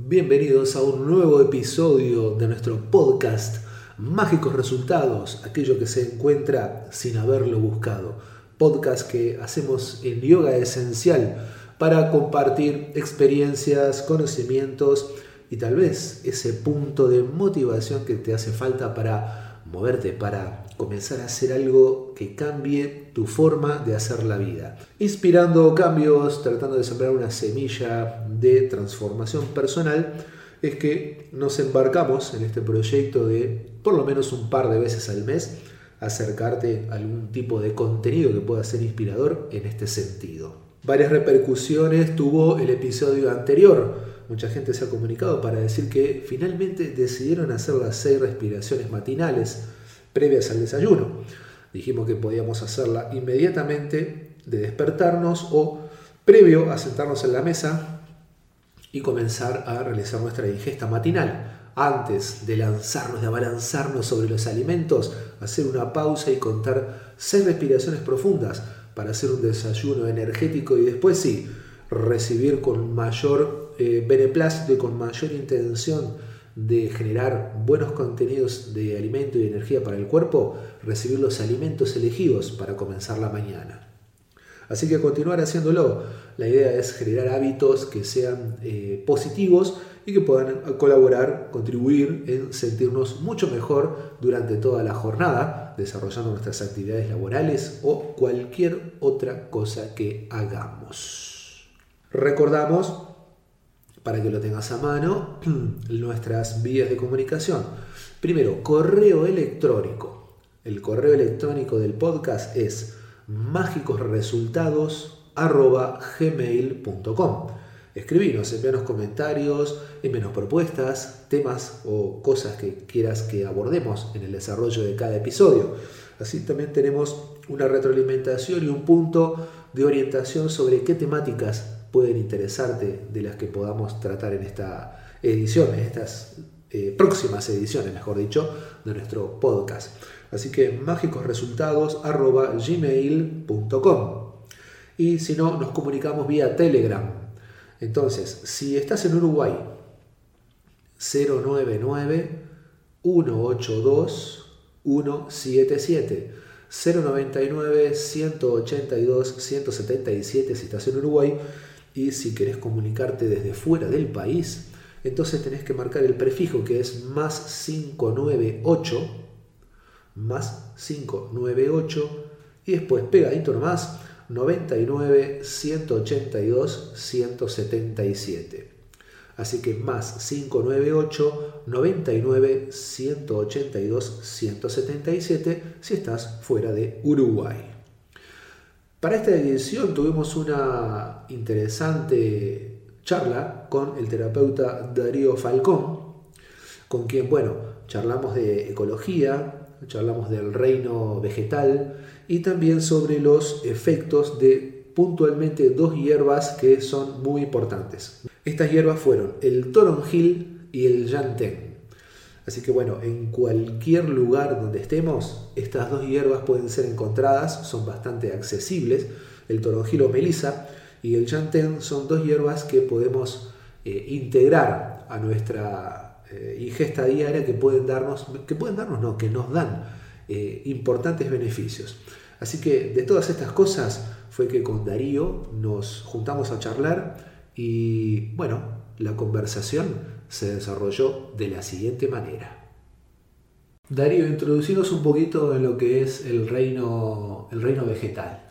Bienvenidos a un nuevo episodio de nuestro podcast Mágicos Resultados, aquello que se encuentra sin haberlo buscado. Podcast que hacemos en Yoga Esencial para compartir experiencias, conocimientos y tal vez ese punto de motivación que te hace falta para moverte, para comenzar a hacer algo que cambie tu forma de hacer la vida. Inspirando cambios, tratando de sembrar una semilla de transformación personal, es que nos embarcamos en este proyecto de por lo menos un par de veces al mes acercarte a algún tipo de contenido que pueda ser inspirador en este sentido. Varias repercusiones tuvo el episodio anterior. Mucha gente se ha comunicado para decir que finalmente decidieron hacer las seis respiraciones matinales previas al desayuno. Dijimos que podíamos hacerla inmediatamente de despertarnos o previo a sentarnos en la mesa y comenzar a realizar nuestra ingesta matinal. Antes de lanzarnos, de abalanzarnos sobre los alimentos, hacer una pausa y contar seis respiraciones profundas para hacer un desayuno energético y después sí, recibir con mayor eh, beneplácito y con mayor intención de generar buenos contenidos de alimento y energía para el cuerpo, recibir los alimentos elegidos para comenzar la mañana. Así que continuar haciéndolo. La idea es generar hábitos que sean eh, positivos y que puedan colaborar, contribuir en sentirnos mucho mejor durante toda la jornada, desarrollando nuestras actividades laborales o cualquier otra cosa que hagamos. Recordamos para que lo tengas a mano, nuestras vías de comunicación. Primero, correo electrónico. El correo electrónico del podcast es mágicosresultados.gmail.com Escribinos, envíanos comentarios, envíanos propuestas, temas o cosas que quieras que abordemos en el desarrollo de cada episodio. Así también tenemos una retroalimentación y un punto de orientación sobre qué temáticas pueden interesarte de las que podamos tratar en esta edición, en estas eh, próximas ediciones, mejor dicho, de nuestro podcast. Así que mágicosresultados.gmail.com Y si no, nos comunicamos vía Telegram. Entonces, si estás en Uruguay, 099 182 177 099 182 177 si estás en Uruguay y si querés comunicarte desde fuera del país, entonces tenés que marcar el prefijo que es más 598, más 598, y después pegadito nomás 99 182 177. Así que más 598 99 182 177 si estás fuera de Uruguay. Para esta edición tuvimos una interesante charla con el terapeuta Darío Falcón, con quien, bueno, charlamos de ecología, charlamos del reino vegetal y también sobre los efectos de puntualmente dos hierbas que son muy importantes. Estas hierbas fueron el toronjil y el yantén. Así que bueno, en cualquier lugar donde estemos, estas dos hierbas pueden ser encontradas, son bastante accesibles. El toronjil o melisa y el chantén son dos hierbas que podemos eh, integrar a nuestra eh, ingesta diaria que pueden darnos, que pueden darnos, no, que nos dan eh, importantes beneficios. Así que de todas estas cosas fue que con Darío nos juntamos a charlar y bueno, la conversación se desarrolló de la siguiente manera. Darío, introducinos un poquito en lo que es el reino, el reino vegetal.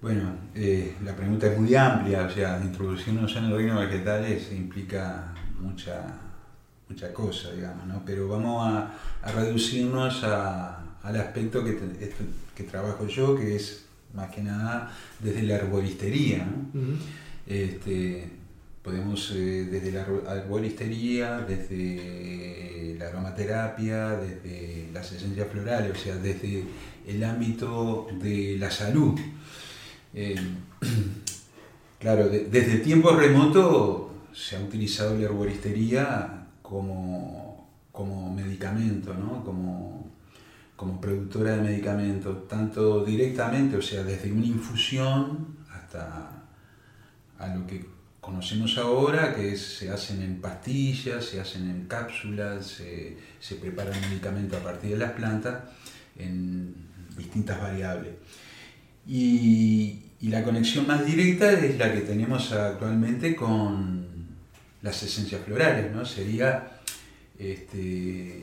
Bueno, eh, la pregunta es muy amplia, o sea, introducirnos en el reino vegetal implica mucha, mucha cosa, digamos, ¿no? pero vamos a, reducirnos al aspecto que, que, trabajo yo, que es más que nada desde la arboristería. este, Podemos eh, desde la arboristería, desde la aromaterapia, desde las esencias florales, o sea, desde el ámbito de la salud. Eh, claro, desde tiempos remotos se ha utilizado la arboristería como, como medicamento, ¿no? como, como productora de medicamentos, tanto directamente, o sea, desde una infusión hasta a lo que conocemos ahora, que se hacen en pastillas, se hacen en cápsulas, se, se prepara medicamento a partir de las plantas en distintas variables. Y, y, la conexión más directa es la que tenemos actualmente con las esencias florales, ¿no? Sería este,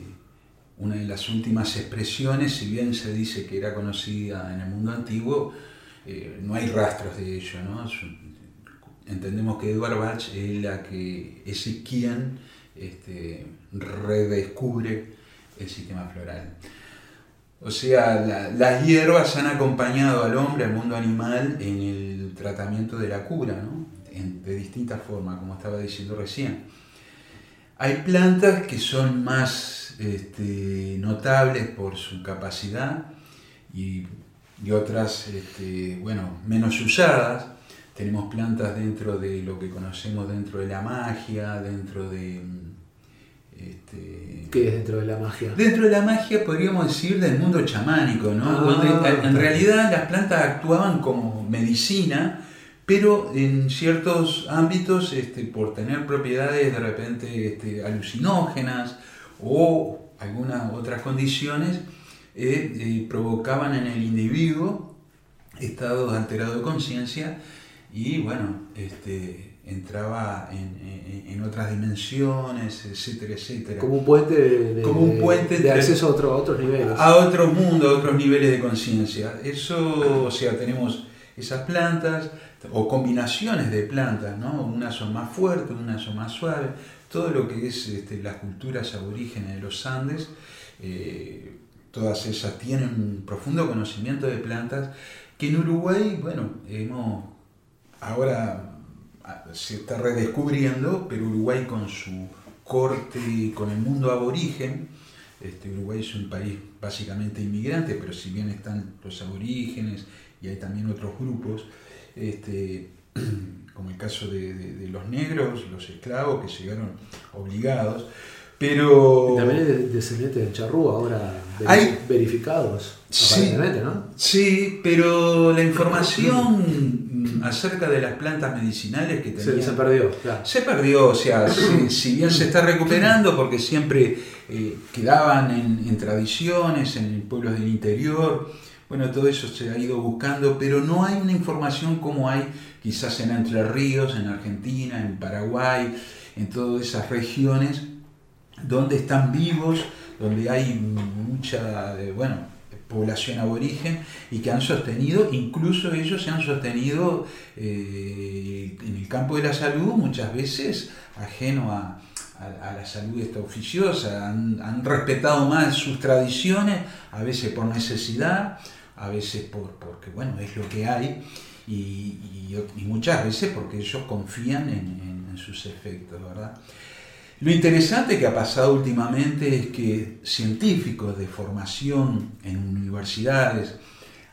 una de las últimas expresiones, si bien se dice que era conocida en el mundo antiguo, eh, no hay rastros de ello, ¿no? Entendemos que Edward Bach es, la que, es quien este, redescubre el sistema floral. O sea, las hierbas han acompañado al hombre, al mundo animal, en el tratamiento de la cura, de distintas formas, como estaba diciendo recién. Hay plantas que son más este, notables por su capacidad y, y otras, este, bueno, menos usadas tenemos plantas dentro de lo que conocemos dentro de la magia, dentro de... Este, ¿Qué es dentro de la magia? Dentro de la magia podríamos decir del mundo chamánico, ¿no? Ah, Donde en realidad las plantas actuaban como medicina, pero en ciertos ámbitos, este, por tener propiedades de repente este, alucinógenas o algunas otras condiciones, eh, eh, provocaban en el individuo estados alterados de conciencia y bueno, este, entraba en, otras dimensiones, etcétera, etcétera. Como un puente de, Como un puente de, acceso a, otros niveles. A otro mundo, a otros niveles de conciencia. Eso, o sea, tenemos esas plantas o combinaciones de plantas, ¿no? Unas son más fuertes, unas son más suaves. Todo lo que es este, las culturas aborígenes de los Andes, eh, todas esas tienen un profundo conocimiento de plantas que en Uruguay, bueno, hemos ahora ah, se está redescubriendo, pero Uruguay con su corte, con el mundo aborigen, este, Uruguay es un país básicamente inmigrante, pero si bien están los aborígenes y hay también otros grupos, este, como el caso de, los negros, los esclavos que llegaron obligados, pero... también hay descendientes de charrúa ahora verificados, sí, ¿no? Sí, pero la información acerca de las plantas medicinales que tenía. Se, perdió, Se perdió, o sea, si, bien se está recuperando porque siempre eh, quedaban en, tradiciones, en pueblos del interior, bueno, todo eso se ha ido buscando, pero no hay una información como hay quizás en Entre Ríos, en Argentina, en Paraguay, en todas esas regiones donde están vivos, donde hay mucha, eh, bueno, población aborigen y que han sostenido, incluso ellos se han sostenido eh, en el campo de la salud muchas veces ajeno a, la salud esta oficiosa, han, respetado más sus tradiciones, a veces por necesidad, a veces por, porque bueno, es lo que hay y, muchas veces porque ellos confían en, en sus efectos, ¿verdad? Lo interesante que ha pasado últimamente es que científicos de formación en universidades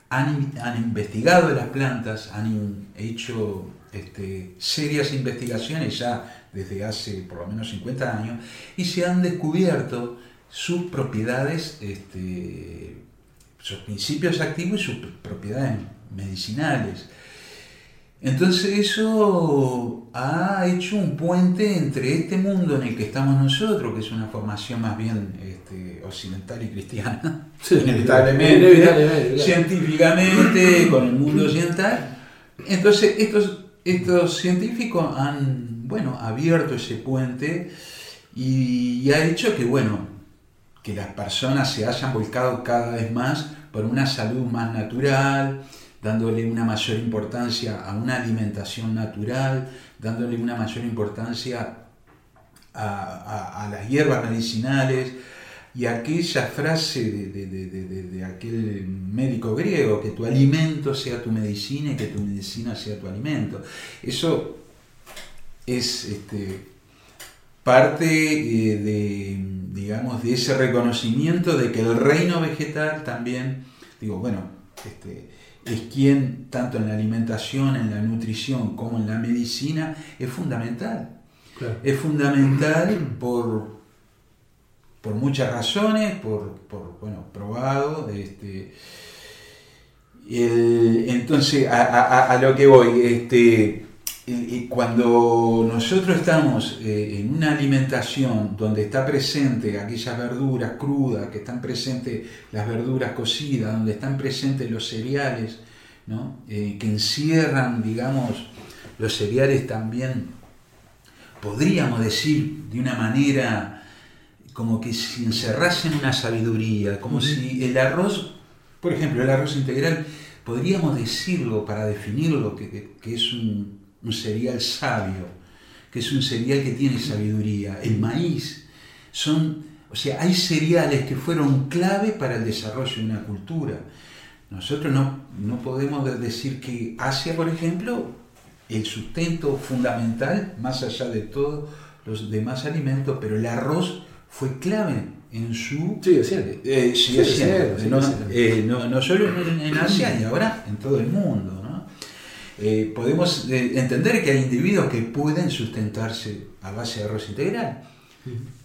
han, investigado las plantas, han hecho este, serias investigaciones ya desde hace por lo menos 50 años y se han descubierto sus propiedades, este, sus principios activos y sus propiedades medicinales. Entonces eso ha hecho un puente entre este mundo en el que estamos nosotros, que es una formación más bien este, occidental y cristiana, inevitablemente, científicamente, con el mundo occidental. Entonces estos, estos científicos han bueno, abierto ese puente y, y ha hecho que, bueno, que las personas se hayan volcado cada vez más por una salud más natural, dándole una mayor importancia a una alimentación natural, dándole una mayor importancia a, las hierbas medicinales y aquella frase de, aquel médico griego, que tu alimento sea tu medicina y que tu medicina sea tu alimento. Eso es este, parte eh, de, digamos, de ese reconocimiento de que el reino vegetal también, digo, bueno, este, es quien, tanto en la alimentación, en la nutrición como en la medicina, es fundamental. Es fundamental por, por muchas razones, por, bueno, probado. Este, entonces, a, lo que voy, este, eh, cuando nosotros estamos eh, en una alimentación donde está presente aquellas verduras crudas, que están presentes las verduras cocidas, donde están presentes los cereales, que encierran, digamos, los cereales también, podríamos decir de una manera como que si encerrasen una sabiduría, como si el arroz, por ejemplo, el arroz integral, podríamos decirlo para definirlo que, que es un, un cereal sabio, que es un cereal que tiene sabiduría. El maíz son, o sea, hay cereales que fueron clave para el desarrollo de una cultura. Nosotros no, no podemos decir que Asia, por ejemplo, el sustento fundamental, más allá de todos los demás alimentos, pero el arroz fue clave en su... Sí, siendo. Eh, eh, no, no, solo en, Asia y ahora en todo el mundo. Eh, podemos entender que hay individuos que pueden sustentarse a base de arroz integral.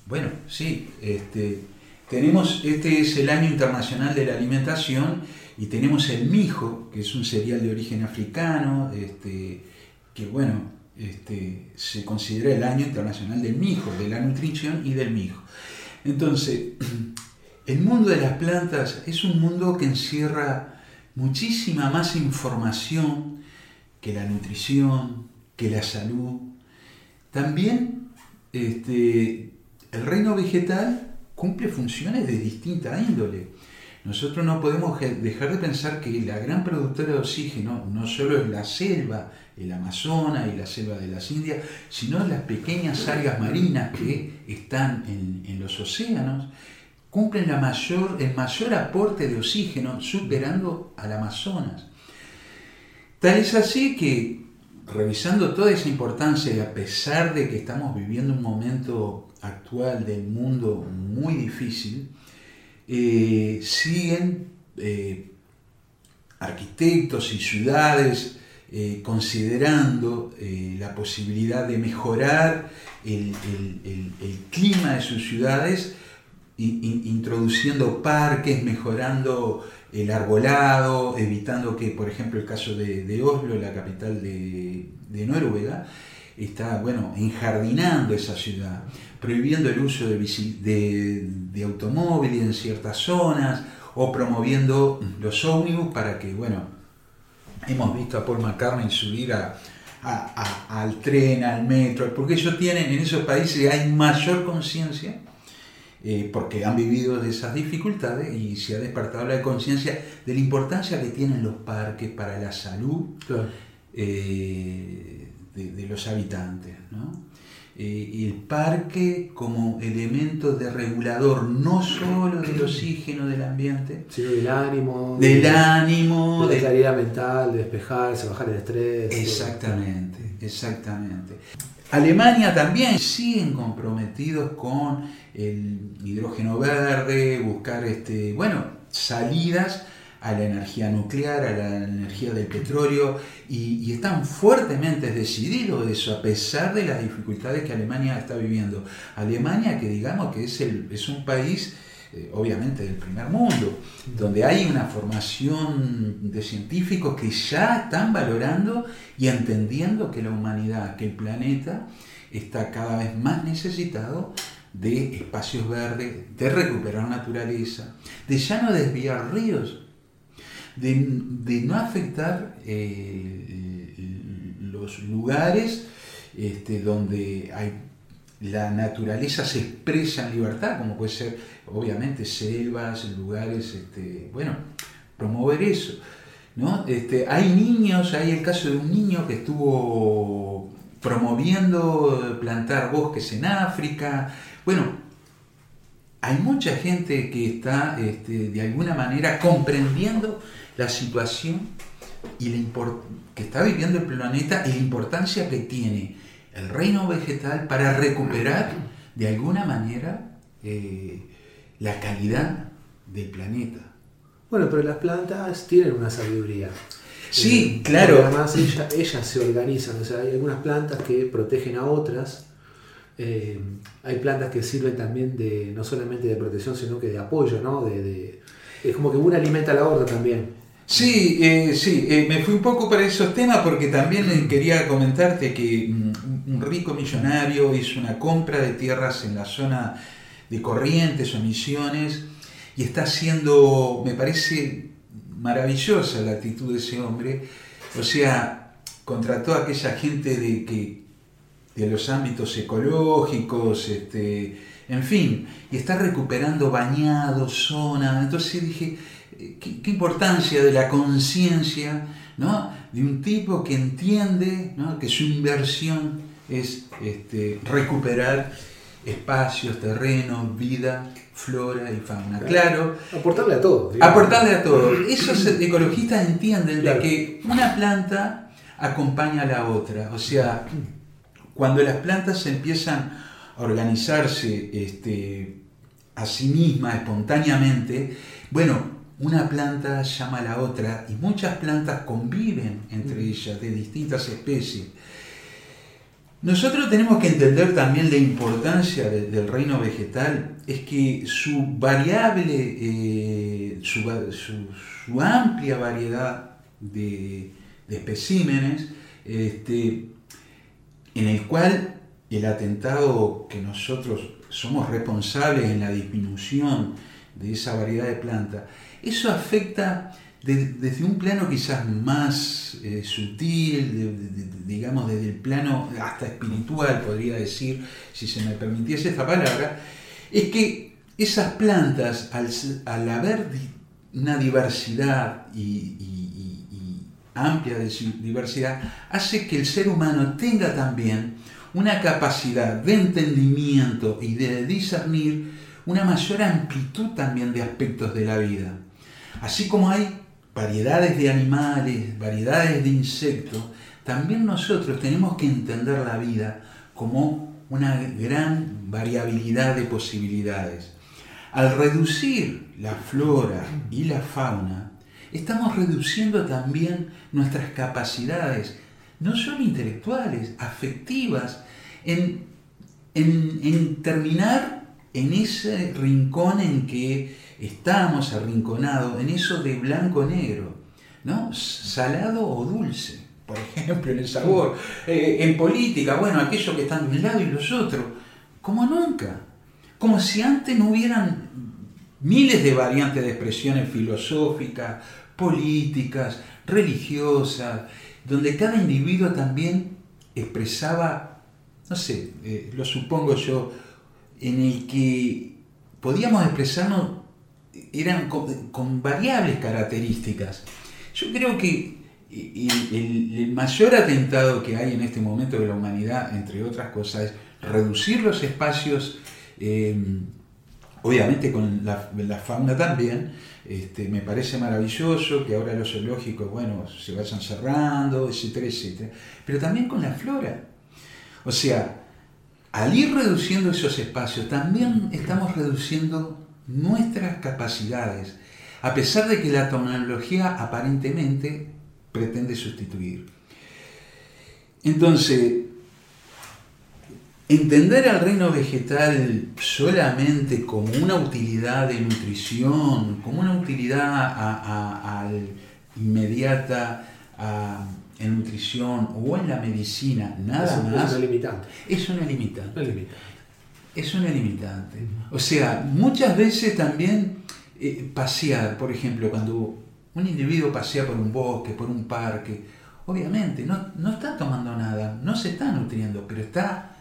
Bueno, sí, este, tenemos, este es el año internacional de la alimentación y tenemos el mijo, que es un cereal de origen africano, este, que bueno, este, se considera el año internacional del mijo, de la nutrición y del mijo. Entonces, el mundo de las plantas es un mundo que encierra muchísima más información que la nutrición, que la salud. También este, el reino vegetal cumple funciones de distinta índole. Nosotros no podemos dejar de pensar que la gran productora de oxígeno no solo es la selva, el Amazonas y la selva de las Indias, sino las pequeñas algas marinas que están en, los océanos, cumplen la mayor, el mayor aporte de oxígeno superando al Amazonas. Tal es así que, revisando toda esa importancia y a pesar de que estamos viviendo un momento actual del mundo muy difícil, eh, siguen eh, arquitectos y ciudades eh, considerando la posibilidad de mejorar el, clima de sus ciudades, introduciendo parques, mejorando el arbolado, evitando que, por ejemplo, el caso de, Oslo, la capital de, Noruega, está, bueno, enjardinando esa ciudad, prohibiendo el uso de, de, automóviles en ciertas zonas o promoviendo los ómnibus para que, bueno, hemos visto a Paul McCartney subir al tren, al metro, porque ellos tienen, en esos países hay mayor conciencia eh, porque han vivido de esas dificultades y se ha despertado la conciencia de la importancia que tienen los parques para la salud eh, de, los habitantes. Eh, y el parque como elemento de regulador no solo del oxígeno del ambiente, sino del ánimo, del ánimo, de, la claridad mental, de despejarse, bajar el estrés. Exactamente, exactamente. Alemania también siguen comprometidos con el hidrógeno verde, buscar este, bueno, salidas a la energía nuclear, a la energía del petróleo, y, están fuertemente decididos eso, a pesar de las dificultades que Alemania está viviendo. Alemania, que digamos que es, el, es un país, eh, obviamente, del primer mundo, donde hay una formación de científicos que ya están valorando y entendiendo que la humanidad, que el planeta, está cada vez más necesitado de espacios verdes, de recuperar naturaleza, de ya no desviar ríos, de, no afectar eh, los lugares este, donde la naturaleza se expresa en libertad, como puede ser obviamente selvas, lugares, este, bueno, promover eso. ¿no? Este, hay niños, hay el caso de un niño que estuvo promoviendo plantar bosques en África, bueno, hay mucha gente que está este, de alguna manera comprendiendo la situación y la que está viviendo el planeta y la importancia que tiene el reino vegetal para recuperar de alguna manera eh, la calidad del planeta. Bueno, pero las plantas tienen una sabiduría. Sí, eh, claro. Además ellas se organizan, o sea, hay algunas plantas que protegen a otras eh, hay plantas que sirven también de no solamente de protección, sino que de apoyo, ¿no? De, es como que una alimenta a la otra también. Sí, eh, sí, eh, me fui un poco para esos temas porque también quería comentarte que mm, un rico millonario hizo una compra de tierras en la zona de Corrientes o Misiones y está haciendo, me parece maravillosa la actitud de ese hombre, o sea, contrató a aquella gente de que de los ámbitos ecológicos, este, en fin, y está recuperando bañados, zonas. Entonces dije, eh, ¿qué, importancia de la conciencia ¿no? de un tipo que entiende que su inversión es este, recuperar espacios, terrenos, vida, flora y fauna. Claro. Aportarle a todo. Aportarle a todo. Esos ecologistas entienden de que una planta acompaña a la otra. O sea, cuando las plantas empiezan a organizarse este, a sí mismas espontáneamente, bueno, una planta llama a la otra y muchas plantas conviven entre ellas de distintas especies. Nosotros tenemos que entender también la importancia del reino vegetal, es que su variable, eh, su, amplia variedad de, especímenes, este, en el cual el atentado que nosotros somos responsables en la disminución de esa variedad de plantas, eso afecta desde un plano quizás más eh, sutil, digamos desde el plano hasta espiritual, podría decir, si se me permitiese esta palabra, es que esas plantas, al, haber una diversidad y amplia de diversidad, hace que el ser humano tenga también una capacidad de entendimiento y de discernir una mayor amplitud también de aspectos de la vida. Así como hay variedades de animales, variedades de insectos, también nosotros tenemos que entender la vida como una gran variabilidad de posibilidades. Al reducir la flora y la fauna, estamos reduciendo también nuestras capacidades, no solo intelectuales, afectivas, en, en, terminar en ese rincón en que estamos arrinconados, en eso de blanco-negro, ¿no? salado o dulce, por ejemplo, en el sabor. Eh, en política, bueno, aquellos que están de un lado y los otros, como nunca. Como si antes no hubieran miles de variantes de expresiones filosóficas, políticas, religiosas, donde cada individuo también expresaba, no sé, eh, lo supongo yo, en el que podíamos expresarnos, eran con, variables características. Yo creo que el, mayor atentado que hay en este momento de la humanidad, entre otras cosas, es reducir los espacios, eh, obviamente con la fauna también, este, me parece maravilloso que ahora los zoológicos, bueno, se vayan cerrando, etcétera, etcétera. Pero también con la flora. O sea, al ir reduciendo esos espacios, también estamos reduciendo nuestras capacidades, a pesar de que la tecnología aparentemente pretende sustituir. Entonces, Entender al reino vegetal solamente como una utilidad de nutrición, como una utilidad inmediata en nutrición o en la medicina, nada más. Es una limitante. Es una limitante. Es una limitante. O sea, muchas veces también eh, pasear, por ejemplo, cuando un individuo pasea por un bosque, por un parque, obviamente no, no está tomando nada, no se está nutriendo, pero está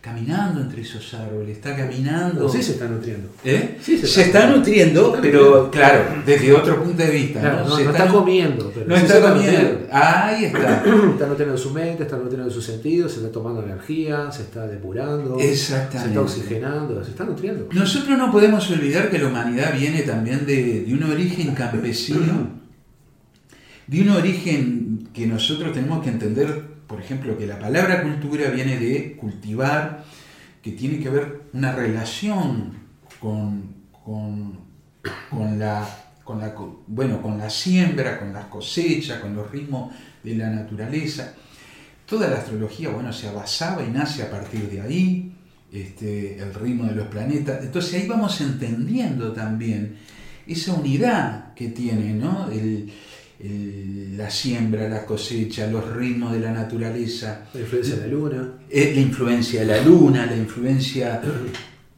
caminando entre esos árboles, está caminando. sí se está nutriendo. ¿Eh? se, está, nutriendo, pero claro, desde otro punto de vista. ¿no? se está, comiendo. no está, comiendo. Ahí está. está nutriendo su mente, está nutriendo sus sentidos, se está tomando energía, se está depurando, se está oxigenando, se está nutriendo. Nosotros no podemos olvidar que la humanidad viene también de, de un origen campesino, de un origen que nosotros tenemos que entender por ejemplo, que la palabra cultura viene de cultivar, que tiene que ver una relación con, la, bueno, con la siembra, con las cosechas, con los ritmos de la naturaleza. Toda la astrología bueno, se basaba y nace a partir de ahí, este, el ritmo de los planetas. Entonces ahí vamos entendiendo también esa unidad que tiene, ¿no? La siembra, la cosecha, los ritmos de la naturaleza. La influencia de la luna. Eh, la influencia de la luna, la influencia...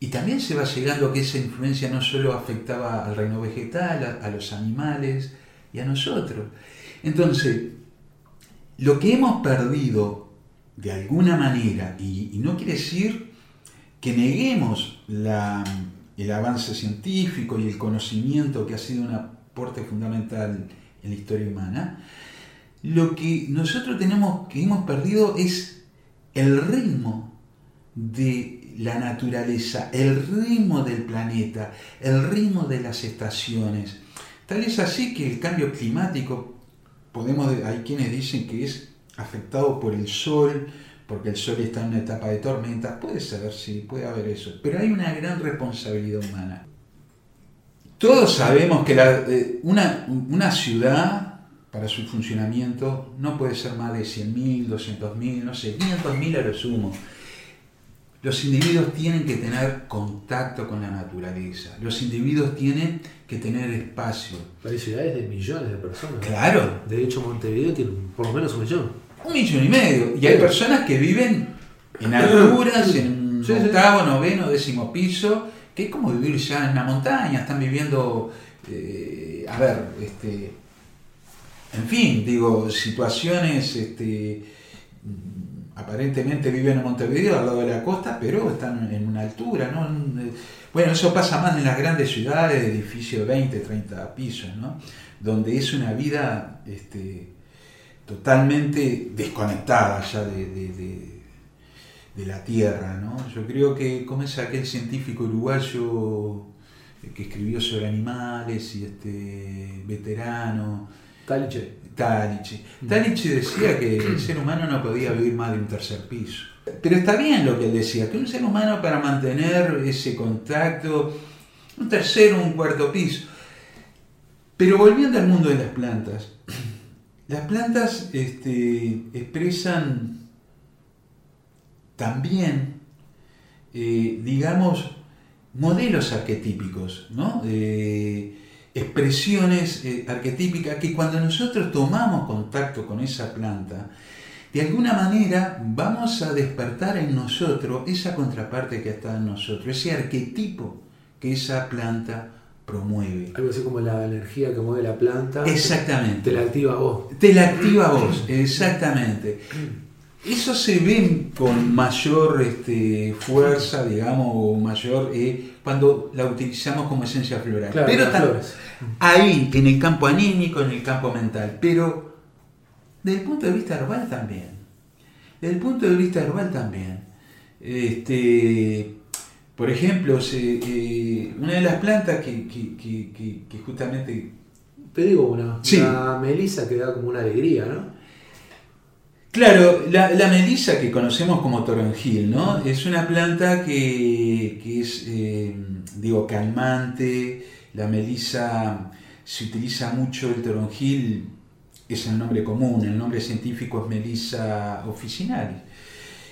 Y también se va llegando a que esa influencia no solo afectaba al reino vegetal, a, los animales y a nosotros. Entonces, lo que hemos perdido de alguna manera, y, no quiere decir que neguemos el avance científico y el conocimiento que ha sido un aporte fundamental en la historia humana, lo que nosotros tenemos que hemos perdido es el ritmo de la naturaleza, el ritmo del planeta, el ritmo de las estaciones. Tal es así que el cambio climático, podemos, hay quienes dicen que es afectado por el sol, porque el sol está en una etapa de tormenta, puede ser, sí, puede haber eso, pero hay una gran responsabilidad humana. Todos sabemos que eh, una, ciudad, para su funcionamiento, no puede ser más de 100.000, 200.000, no sé, 500.000 a lo sumo. Los individuos tienen que tener contacto con la naturaleza. Los individuos tienen que tener espacio. Hay ciudades de millones de personas. Claro. De hecho, Montevideo tiene por lo menos un millón. Un millón y medio. Y hay personas que viven en alturas, en octavo, noveno, décimo piso es como vivir ya en la montaña, están viviendo, eh, a ver, este, en fin, digo, situaciones, este, aparentemente viven en Montevideo, al lado de la costa, pero están en una altura, ¿no? Bueno, eso pasa más en las grandes ciudades, edificios de 20, 30 pisos, ¿no? Donde es una vida este, totalmente desconectada ya de la tierra. ¿no? Yo creo que, como es aquel científico uruguayo que escribió sobre animales y este veterano. Taliche. Taliche. Mm. Taliche decía que el ser humano no podía vivir más de un tercer piso. Pero está bien lo que él decía, que un ser humano para mantener ese contacto, un tercero, un cuarto piso. Pero volviendo al mundo de las plantas, las plantas este, expresan también, eh, digamos, modelos arquetípicos, ¿no? expresiones eh, arquetípicas que cuando nosotros tomamos contacto con esa planta, de alguna manera vamos a despertar en nosotros esa contraparte que está en nosotros, ese arquetipo que esa planta promueve. Algo así como la energía que mueve la planta. Exactamente. Te la activa vos. Te la activa vos, exactamente. Eso se ve con mayor este, fuerza, digamos, o mayor eh, cuando la utilizamos como esencia floral. pero ahí, en el campo anímico, en el campo mental. Pero desde el punto de vista herbal también. Desde el punto de vista herbal también. Este, por ejemplo, eh, una de las plantas que, que, justamente... Te digo una, la melisa que da como una alegría, ¿no? Claro, la, la, melisa que conocemos como toronjil, ¿no? Es una planta que, es, eh, digo, calmante. La melisa se utiliza mucho, el toronjil es el nombre común, el nombre científico es melisa officinalis.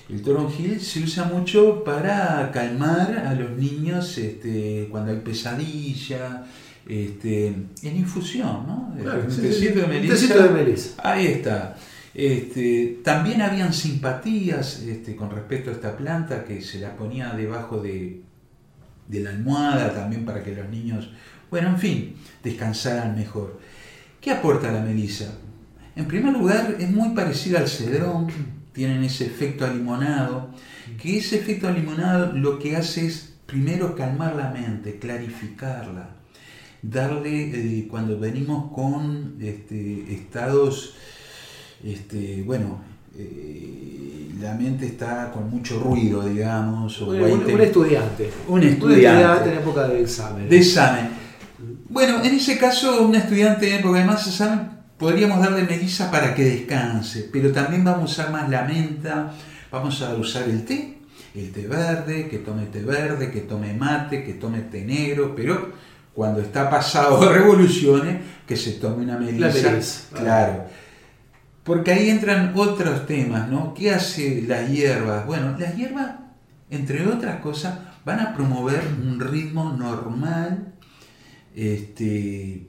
El toronjil se usa mucho para calmar a los niños este, cuando hay pesadilla, este, en infusión, ¿no? Claro, de melisa. Ahí está. Este, también habían simpatías este, con respecto a esta planta que se la ponía debajo de, la almohada también para que los niños, bueno, en fin, descansaran mejor. ¿Qué aporta la melisa? En primer lugar, es muy parecida al cedrón, tienen ese efecto alimonado, que ese efecto alimonado lo que hace es primero calmar la mente, clarificarla, darle, eh, cuando venimos con este, estados este, bueno, eh, la mente está con mucho ruido, digamos. un, estudiante. Un estudiante. en época de examen. De examen. Bueno, en ese caso, un estudiante en época de más examen, podríamos darle melisa para que descanse, pero también vamos a usar más la menta, vamos a usar el té, el té verde, que tome té verde, que tome mate, que tome té negro, pero cuando está pasado de revoluciones, que se tome una melisa. Claro. Porque ahí entran otros temas, ¿no? ¿Qué hace las hierbas? Bueno, las hierbas, entre otras cosas, van a promover un ritmo normal, este,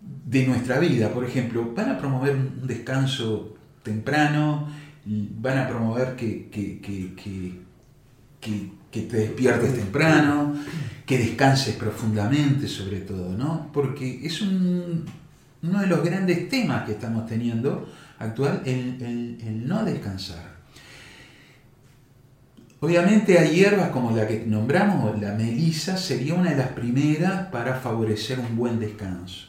de nuestra vida. Por ejemplo, van a promover un descanso temprano, van a promover que, que, que, que te despiertes temprano, que descanses profundamente sobre todo, ¿no? Porque es un, uno de los grandes temas que estamos teniendo actual, el, el no descansar. Obviamente hay hierbas como la que nombramos, la melisa, sería una de las primeras para favorecer un buen descanso.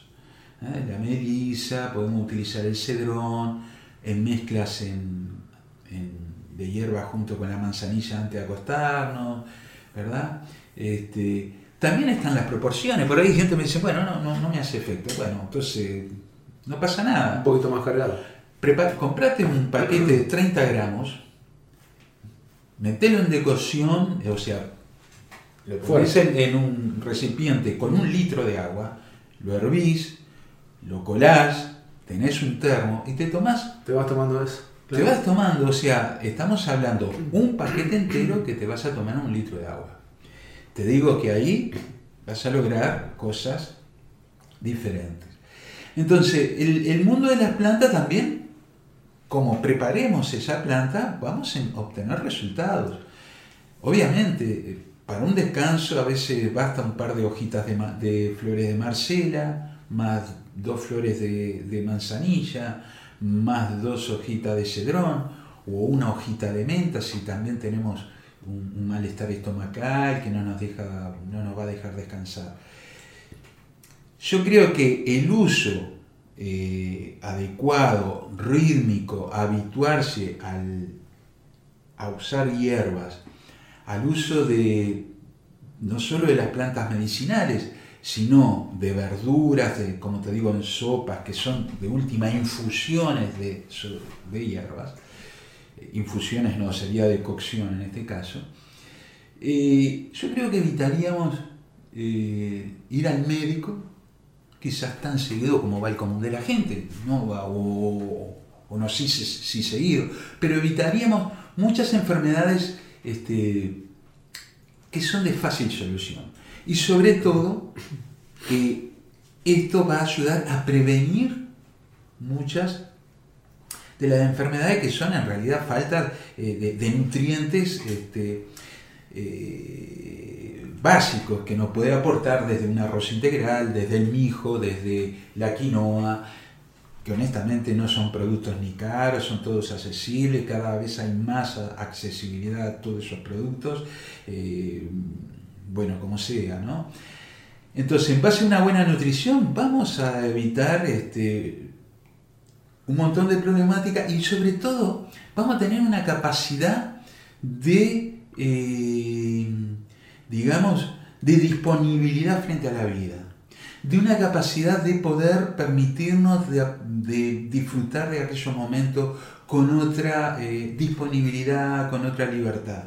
¿eh? La melisa, podemos utilizar el cedrón en mezclas de hierba junto con la manzanilla antes de acostarnos, ¿verdad? Este, también están las proporciones, por ahí gente me dice, bueno, no, no, no me hace efecto. Bueno, entonces no pasa nada. Un poquito más cargado. comprate un paquete de 30 gramos metelo en decocción, o sea, lo pones en, un recipiente con un litro de agua, lo hervís, lo colás, tenés un termo y te tomás. Te vas tomando eso. Te vas tomando, o sea, estamos hablando un paquete entero que te vas a tomar un litro de agua. Te digo que ahí vas a lograr cosas diferentes. Entonces, el, mundo de las plantas también como preparemos esa planta, vamos a obtener resultados. Obviamente, para un descanso a veces basta un par de hojitas de, flores de marcela, más dos flores de, manzanilla, más dos hojitas de cedrón, o una hojita de menta si también tenemos un, malestar estomacal que no nos, deja, no nos va a dejar descansar. Yo creo que el uso eh, adecuado, rítmico, habituarse al, a usar hierbas, al uso de no solo de las plantas medicinales, sino de verduras, de, como te digo, en sopas, que son de última infusiones de, de hierbas, infusiones no, sería de cocción en este caso, eh, yo creo que evitaríamos eh, ir al médico quizás tan seguido como va el común de la gente, ¿no? o, no sé si, seguido, pero evitaríamos muchas enfermedades este, que son de fácil solución. Y sobre todo, que esto va a ayudar a prevenir muchas de las enfermedades que son en realidad falta eh, de, nutrientes este, eh, básicos que nos puede aportar desde un arroz integral, desde el mijo, desde la quinoa, que honestamente no son productos ni caros, son todos accesibles, cada vez hay más accesibilidad a todos esos productos, eh, bueno, como sea, ¿no? Entonces, en base a una buena nutrición, vamos a evitar este, un montón de problemáticas y sobre todo vamos a tener una capacidad de eh, digamos, de disponibilidad frente a la vida, de una capacidad de poder permitirnos de, disfrutar de aquellos momentos con otra eh, disponibilidad, con otra libertad.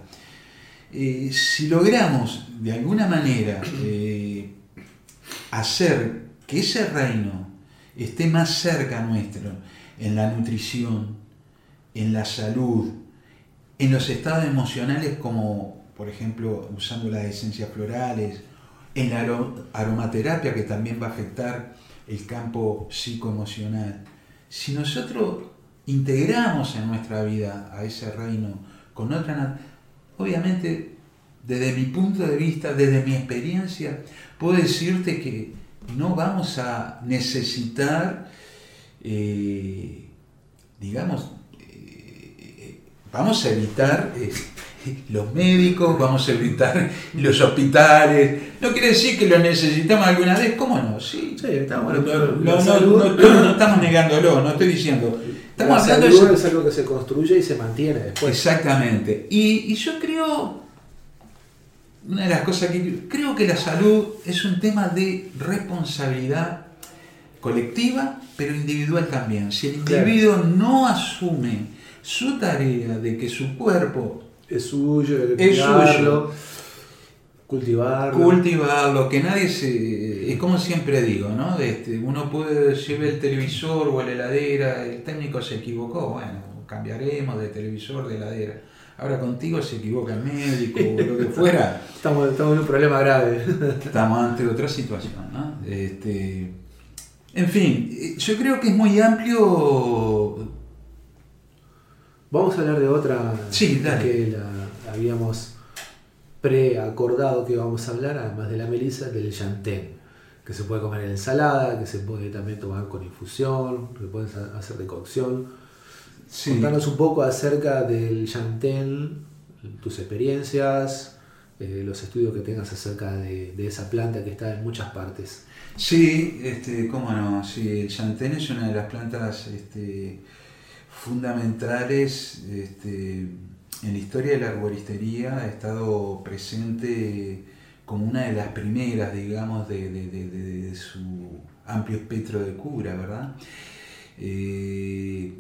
Eh, si logramos de alguna manera hacer que ese reino esté más cerca nuestro, en la nutrición, en la salud, en los estados emocionales como por ejemplo, usando las esencias florales, en la aromaterapia que también va a afectar el campo psicoemocional. Si nosotros integramos en nuestra vida a ese reino con otra, obviamente desde mi punto de vista, desde mi experiencia, puedo decirte que no vamos a necesitar, eh, digamos, eh, eh, vamos a evitar los médicos, vamos a evitar los hospitales. No quiere decir que lo necesitamos alguna vez, ¿cómo no? Sí, estamos, no, estamos negándolo, no estoy diciendo. Estamos la salud es algo que se construye y se mantiene después. Exactamente. Y, yo creo, una de las cosas que creo que la salud es un tema de responsabilidad colectiva, pero individual también. Si el individuo no asume su tarea de que su cuerpo es suyo, que cuidarlo, cultivarlo. Cultivarlo, que nadie se. Es como siempre digo, ¿no? Este, uno puede llevar el televisor o la heladera, el técnico se equivocó, bueno, cambiaremos de televisor, de heladera. Ahora contigo se equivoca el médico o lo que fuera. estamos, estamos en un problema grave. estamos ante otra situación, ¿no? Este, En fin, eh, yo creo que es muy amplio. Vamos a hablar de otra Sí, dale. que la habíamos preacordado que íbamos a hablar, además de la melisa, del chantén, que se puede comer en ensalada, que se puede también tomar con infusión, que puedes ha- hacer de cocción. Sí. Contanos un poco acerca del chantén, tus experiencias, eh, los estudios que tengas acerca de, de esa planta que está en muchas partes. Sí, este, cómo no, sí, el chantén es una de las plantas este, fundamentales este, en la historia de la arboristería, ha estado presente como una de las primeras, digamos, de, su amplio espectro de cura, ¿verdad? Eh,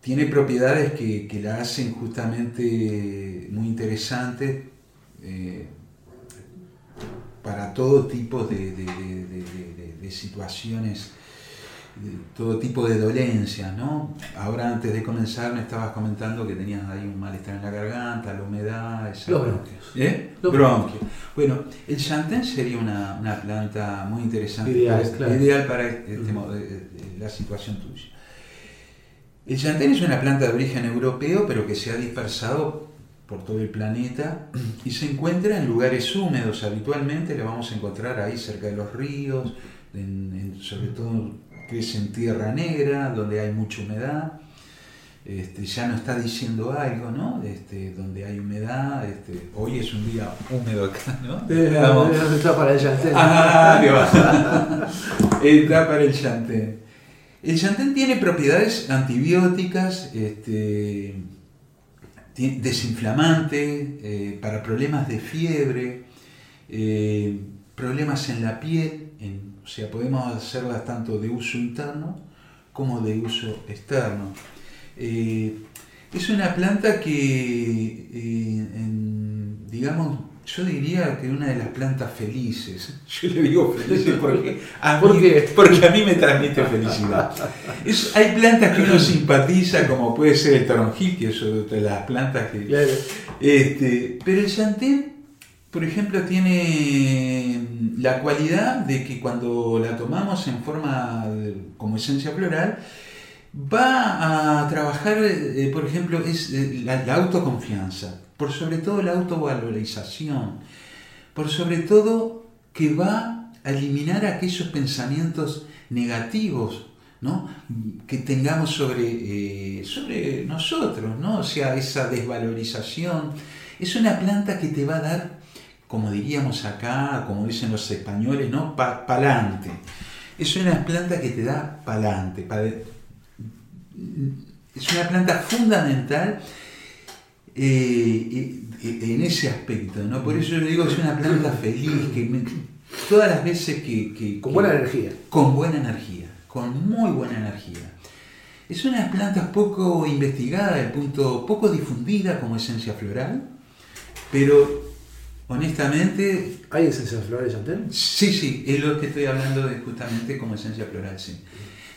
tiene propiedades que, que la hacen justamente muy interesante. eh, para todo tipo de, de- de- situaciones, todo tipo de dolencias, ¿no? Ahora antes de comenzar me estabas comentando que tenías ahí un malestar en la garganta, la humedad, esa- Los bronquios. ¿Eh? Los Bronquios. Bueno, el chantén sería una, una planta muy interesante, Ideal, para, claro. ideal para este de- la situación tuya. El chantén es una planta de origen europeo, pero que se ha dispersado por todo el planeta y se encuentra en lugares húmedos. Habitualmente la vamos a encontrar ahí cerca de los ríos, en- en- sobre todo crece en tierra negra, donde hay mucha humedad. Este, ya nos está diciendo algo, ¿no? Este, donde hay humedad. Este, hoy es un día húmedo acá, ¿no? Estamos- está para el chantén. Ah. Está para el chantén. El chantén tiene propiedades antibióticas, este, desinflamante, eh, para problemas de fiebre, eh, problemas en la piel, o sea, podemos hacerlas tanto de uso interno como de uso externo. Eh, es una planta que, digamos, yo diría que una de las plantas felices. Yo le digo felices porque a mí, porque a mí me transmite felicidad. Es- hay plantas que uno simpatiza, como puede ser el toronjil, que es otra de las plantas que, Claro. este, pero el chantén, por ejemplo, tiene la cualidad de que cuando la tomamos en forma de- como esencia floral, va a trabajar, eh, por ejemplo, es eh, la, autoconfianza, por sobre todo la autovalorización, por sobre todo que va a eliminar aquellos pensamientos negativos ¿no? que tengamos sobre, eh, sobre nosotros, ¿no? o sea, esa desvalorización. Es una planta que te va a dar, como diríamos acá, como dicen los españoles, ¿no? Pa- pa'lante. Es una planta que te da pa'lante. pa- es una planta fundamental eh, eh, en ese aspecto, ¿no? Por eso yo digo que es una planta feliz, que me- todas las veces que... que- Con que- buena energía. con buena energía, con muy buena energía. Es una plantas poco investigada, punto poco difundida como esencia floral, pero honestamente, ¿Hay esencias florales de chantén? sí, sí, es lo que estoy hablando de justamente como esencia floral, sí.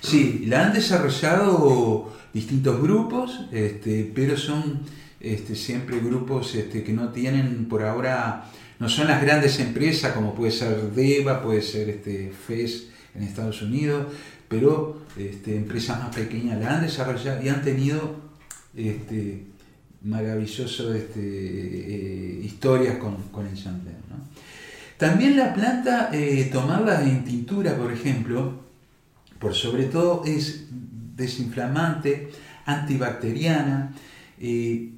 Sí, la han desarrollado distintos grupos, este, pero son este, siempre grupos este, que no tienen por ahora, no son las grandes empresas como puede ser Deva, puede ser este, FES en Estados Unidos, pero empresas más pequeñas la han desarrollado y han tenido este, maravilloso este, eh, historias con, el. ¿no? También la planta, eh, tomarla en tintura, por ejemplo, por sobre todo es desinflamante, antibacteriana, eh,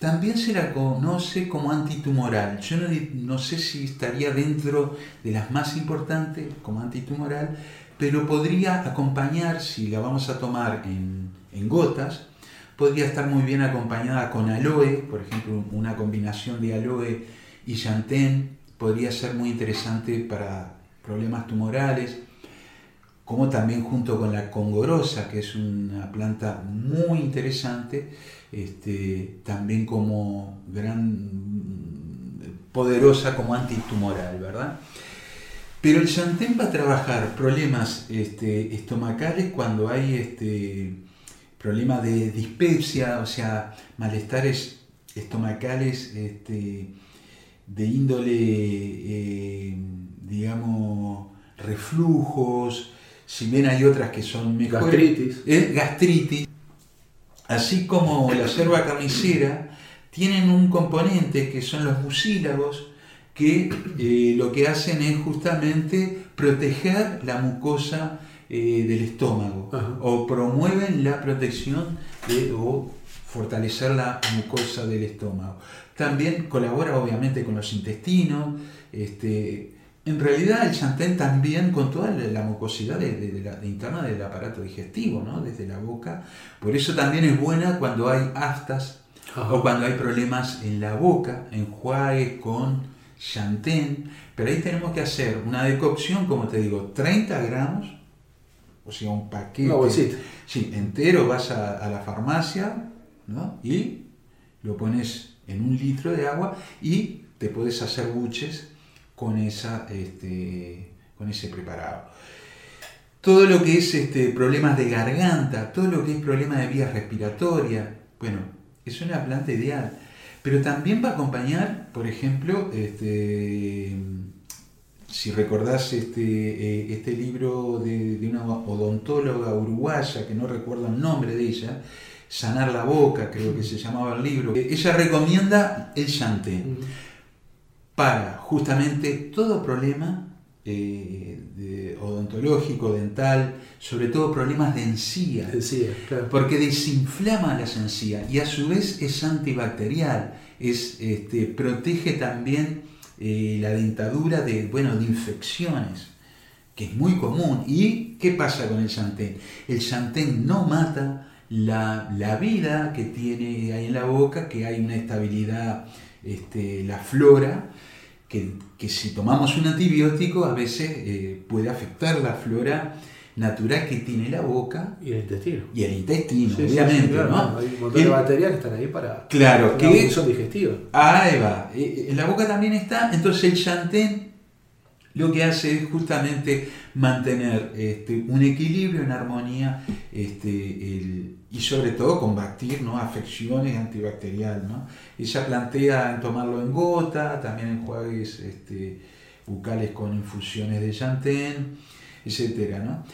también se la conoce como antitumoral. Yo no, no sé si estaría dentro de las más importantes como antitumoral, pero podría acompañar, si la vamos a tomar en, en gotas, podría estar muy bien acompañada con aloe, por ejemplo, una combinación de aloe y chantén podría ser muy interesante para problemas tumorales como también junto con la congorosa, que es una planta muy interesante, este, también como gran poderosa como antitumoral, ¿verdad? Pero el chantén va a trabajar problemas este, estomacales cuando hay este, problemas de dispepsia, o sea, malestares estomacales este, de índole, eh, digamos, reflujos, si bien hay otras que son mejores. Gastritis. Eh, gastritis. Así como la yerba carnicera, tienen un componente que son los mucílagos, que eh, lo que hacen es justamente proteger la mucosa eh, del estómago Ajá. o promueven la protección de, o fortalecer la mucosa del estómago. También colabora obviamente con los intestinos. Este, en realidad el chantén también con toda la, mucosidad de, de- de la, de interna del aparato digestivo, ¿no? desde la boca. Por eso también es buena cuando hay aftas Ajá. o cuando hay problemas en la boca, enjuague con chantén. Pero ahí tenemos que hacer una decocción, como te digo, 30 gramos, o sea, un paquete. Sí, entero vas a, a la farmacia ¿no? y lo pones en un litro de agua y te puedes hacer buches con, esa, este, con ese preparado. Todo lo que es este, problemas de garganta, todo lo que es problemas de vías respiratorias, bueno, es una planta ideal. Pero también va a acompañar, por ejemplo, este, si recordás este, eh, este libro de, una odontóloga uruguaya, que no recuerdo el nombre de ella, Sanar la Boca, creo que se llamaba el libro, ella recomienda el chantén para justamente todo problema eh, de- odontológico, dental, sobre todo problemas de encía, claro. porque desinflama las encías y a su vez es antibacterial, es, este, protege también eh, la dentadura de, bueno, de infecciones, que es muy común. ¿Y qué pasa con el chantén? El chantén no mata la, la vida que tiene ahí en la boca, que hay una estabilidad, este, la flora, que, que si tomamos un antibiótico a veces eh, puede afectar la flora natural que tiene la boca Y el intestino. y el intestino, Sí, sí, obviamente, sí, claro, ¿no? Hay un montón El- de bacterias que están ahí para Claro, que función digestiva. Ahí va. Eh, En la boca también está. Entonces el chantén lo que hace es justamente mantener este, un equilibrio, una armonía este, el- y sobre todo combatir ¿no? afecciones antibacteriales. ¿no? Ella plantea tomarlo en gota, también enjuagues este, bucales con infusiones de chantén, etc. ¿no?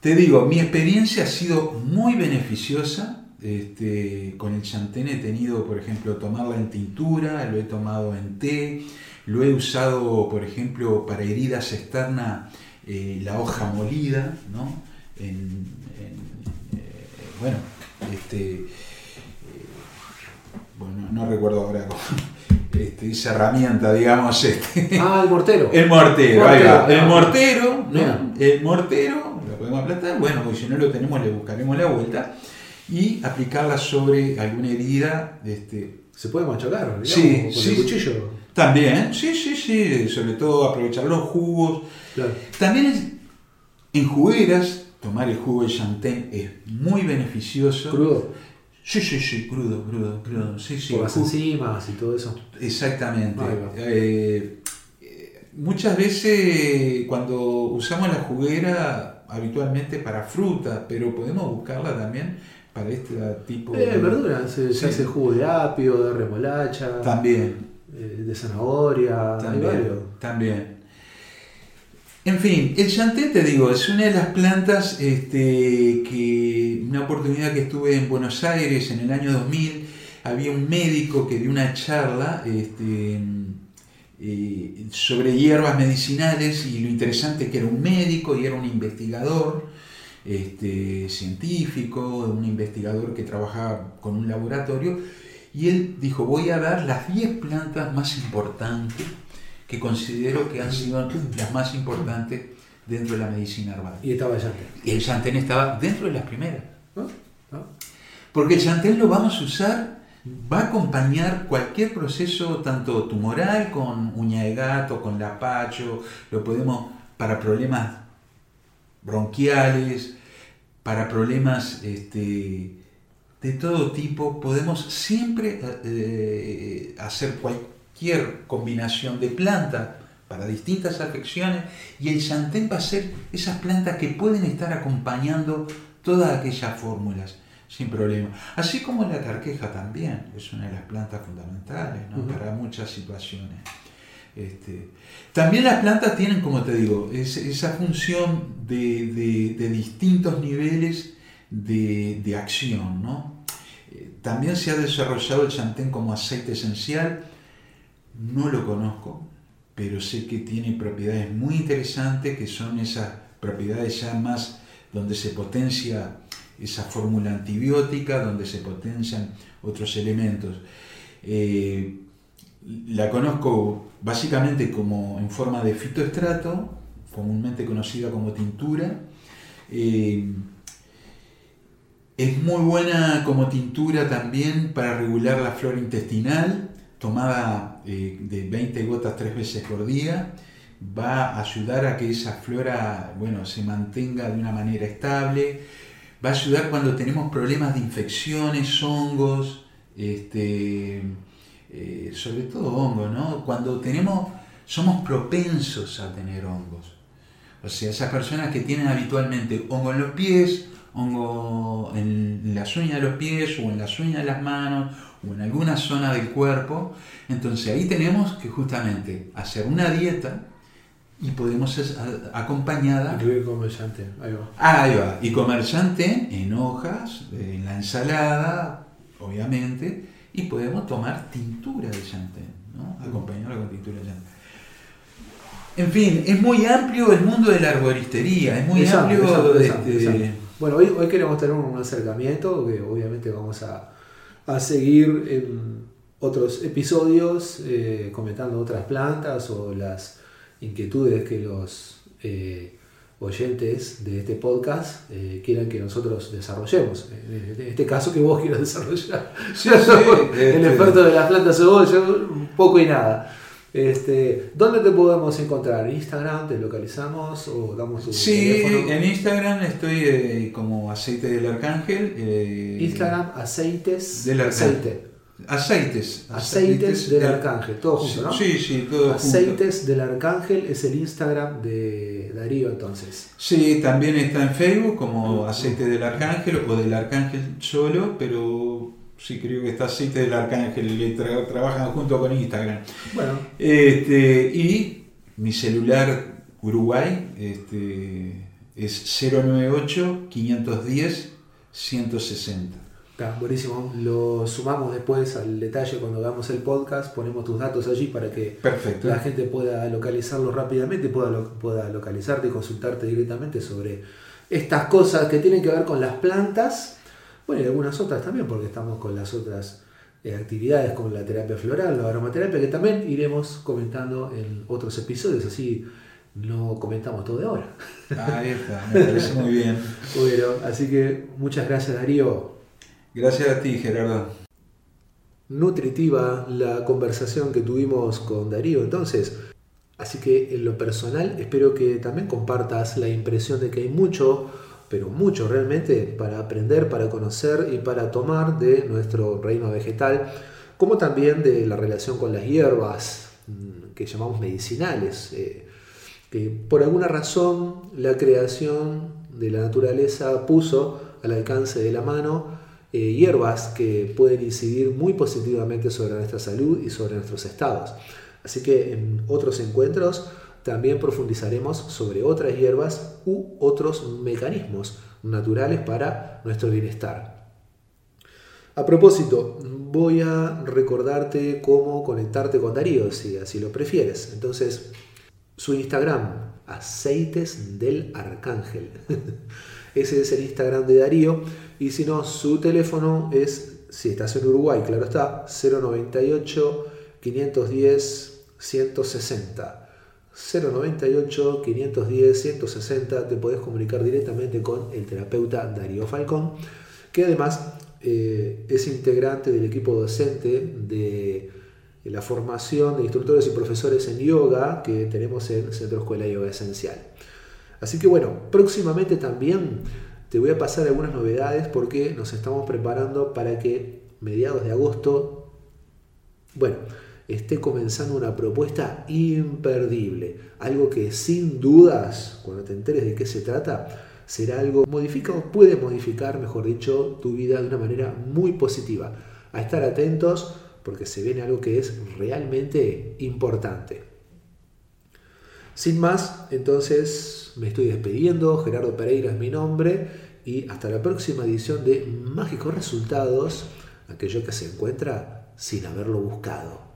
Te digo, mi experiencia ha sido muy beneficiosa. Este, con el chantén he tenido, por ejemplo, tomarla en tintura, lo he tomado en té, lo he usado, por ejemplo, para heridas externas, eh, la hoja molida, ¿no? En- en, eh, bueno, este, eh, bueno, no recuerdo ahora cómo- este, esa herramienta, digamos, este, Ah, el mortero. el mortero, ahí va. Mortero, El ah. mortero, ¿no? Bien. El mortero, lo podemos aplastar, bueno, porque si no lo tenemos le buscaremos la vuelta y aplicarla sobre alguna herida. Este, Se puede machacar, digamos, Sí, con sí. el cuchillo. también, sí, sí, sí, sobre todo aprovechar los jugos. Claro. También en jugueras, tomar el jugo de chantén es muy beneficioso. Crudo. Sí, sí, sí, crudo, crudo, crudo. Sí, sí, por las enzimas y todo eso. Exactamente. Eh, eh, muchas veces cuando usamos la juguera habitualmente para fruta, pero podemos buscarla también para este tipo Eh, verdura, se, hace jugo de apio, de remolacha, También, eh, de zanahoria, también. En fin, el chanté, te digo, es una de las plantas este, que una oportunidad que estuve en Buenos Aires en el año 2000, había un médico que dio una charla este, eh, sobre hierbas medicinales y lo interesante es que era un médico y era un investigador este, científico, un investigador que trabajaba con un laboratorio y él dijo voy a dar las 10 plantas más importantes que considero que han sido las más importantes dentro de la medicina herbal. Y estaba el llante. Y el chantén estaba dentro de las primeras. ¿No? ¿No? Porque el chantén lo vamos a usar, va a acompañar cualquier proceso, tanto tumoral, con uña de gato, con lapacho, lo podemos para problemas bronquiales, para problemas este, de todo tipo, podemos siempre eh, hacer cualquier combinación de plantas para distintas afecciones y el chantén va a ser esas plantas que pueden estar acompañando todas aquellas fórmulas sin problema. Así como la carqueja también, es una de las plantas fundamentales para muchas situaciones. Este, también las plantas tienen, como te digo, esa función de, distintos niveles de, acción. ¿no? Eh, también se ha desarrollado el chantén como aceite esencial. No lo conozco, pero sé que tiene propiedades muy interesantes, que son esas propiedades ya más donde se potencia esa fórmula antibiótica, donde se potencian otros elementos. Eh, la conozco básicamente como en forma de fitoestrato, comúnmente conocida como tintura. Eh, es muy buena como tintura también para regular la flora intestinal, tomada eh, de 20 gotas tres veces por día. Va a ayudar a que esa flora bueno, se mantenga de una manera estable. Va a ayudar cuando tenemos problemas de infecciones, hongos, este, eh, sobre todo hongos, ¿no? Cuando tenemos, somos propensos a tener hongos. O sea, esas personas que tienen habitualmente hongo en los pies, hongo en las uñas de los pies o en las uñas de las manos o en alguna zona del cuerpo, entonces ahí tenemos que justamente hacer una dieta y podemos ser acompañada. Y comer ahí va. Ah, ahí va. Y comer en hojas, en la ensalada, obviamente, y podemos tomar tintura de chantén, ¿no? acompañarla con tintura de chantén. En fin, es muy amplio el mundo de la arboristería, es muy amplio. Este, bueno, hoy, hoy queremos tener un acercamiento que obviamente vamos a, a seguir en otros episodios eh, comentando otras plantas o las inquietudes que los eh, oyentes de este podcast eh, quieran que nosotros desarrollemos. En este caso que vos quieras desarrollar. el este. experto de las plantas soy yo, poco y nada. Este, ¿Dónde te podemos encontrar? ¿En Instagram te localizamos o damos tu Sí, en Instagram estoy eh, como aceite del arcángel. Eh, Instagram aceites del aceite. Aceites. Aceites, del Arcángel, todo junto, ¿no? Sí, sí, todo Aceites del Arcángel es el Instagram de Darío entonces. Sí, también está en Facebook como Aceite del Arcángel o del Arcángel solo, pero sí creo que está Aceite del Arcángel, le trabajan junto con Instagram. Bueno. Este, y mi celular Uruguay este, es 098 510 160 buenísimo. Lo sumamos después al detalle cuando hagamos el podcast, ponemos tus datos allí para que la gente pueda localizarlo rápidamente, pueda, pueda localizarte y consultarte directamente sobre estas cosas que tienen que ver con las plantas, bueno, y algunas otras también, porque estamos con las otras eh, actividades como la terapia floral, la aromaterapia, que también iremos comentando en otros episodios, así no comentamos todo de ahora. Ahí está, me parece muy bien. Bueno, así que muchas gracias Darío Gracias a ti, Gerardo. Nutritiva la conversación que tuvimos con Darío entonces. Así que en lo personal espero que también compartas la impresión de que hay mucho, pero mucho realmente para aprender, para conocer y para tomar de nuestro reino vegetal, como también de la relación con las hierbas mm, que llamamos medicinales, eh, que por alguna razón la creación de la naturaleza puso al alcance de la mano eh, hierbas que pueden incidir muy positivamente sobre nuestra salud y sobre nuestros estados. Así que en otros encuentros también profundizaremos sobre otras hierbas u otros mecanismos naturales para nuestro bienestar. A propósito, voy a recordarte cómo conectarte con Darío, si así lo prefieres. Entonces, su Instagram, aceites del arcángel. Ese es el Instagram de Darío. Y si no, su teléfono es, si estás en Uruguay, claro está, 098 510 160. 098 510 160 te podés comunicar directamente con el terapeuta Darío Falcón, que además eh, es integrante del equipo docente de la formación de instructores y profesores en yoga que tenemos en Centro Escuela Yoga Esencial. Así que bueno, próximamente también te voy a pasar algunas novedades porque nos estamos preparando para que mediados de agosto, bueno, esté comenzando una propuesta imperdible. Algo que sin dudas, cuando te enteres de qué se trata, será algo modifica o puede modificar, mejor dicho, tu vida de una manera muy positiva. A estar atentos porque se viene algo que es realmente importante. Sin más, entonces me estoy despidiendo. Gerardo Pereira es mi nombre. Y hasta la próxima edición de Mágicos Resultados, aquello que se encuentra sin haberlo buscado.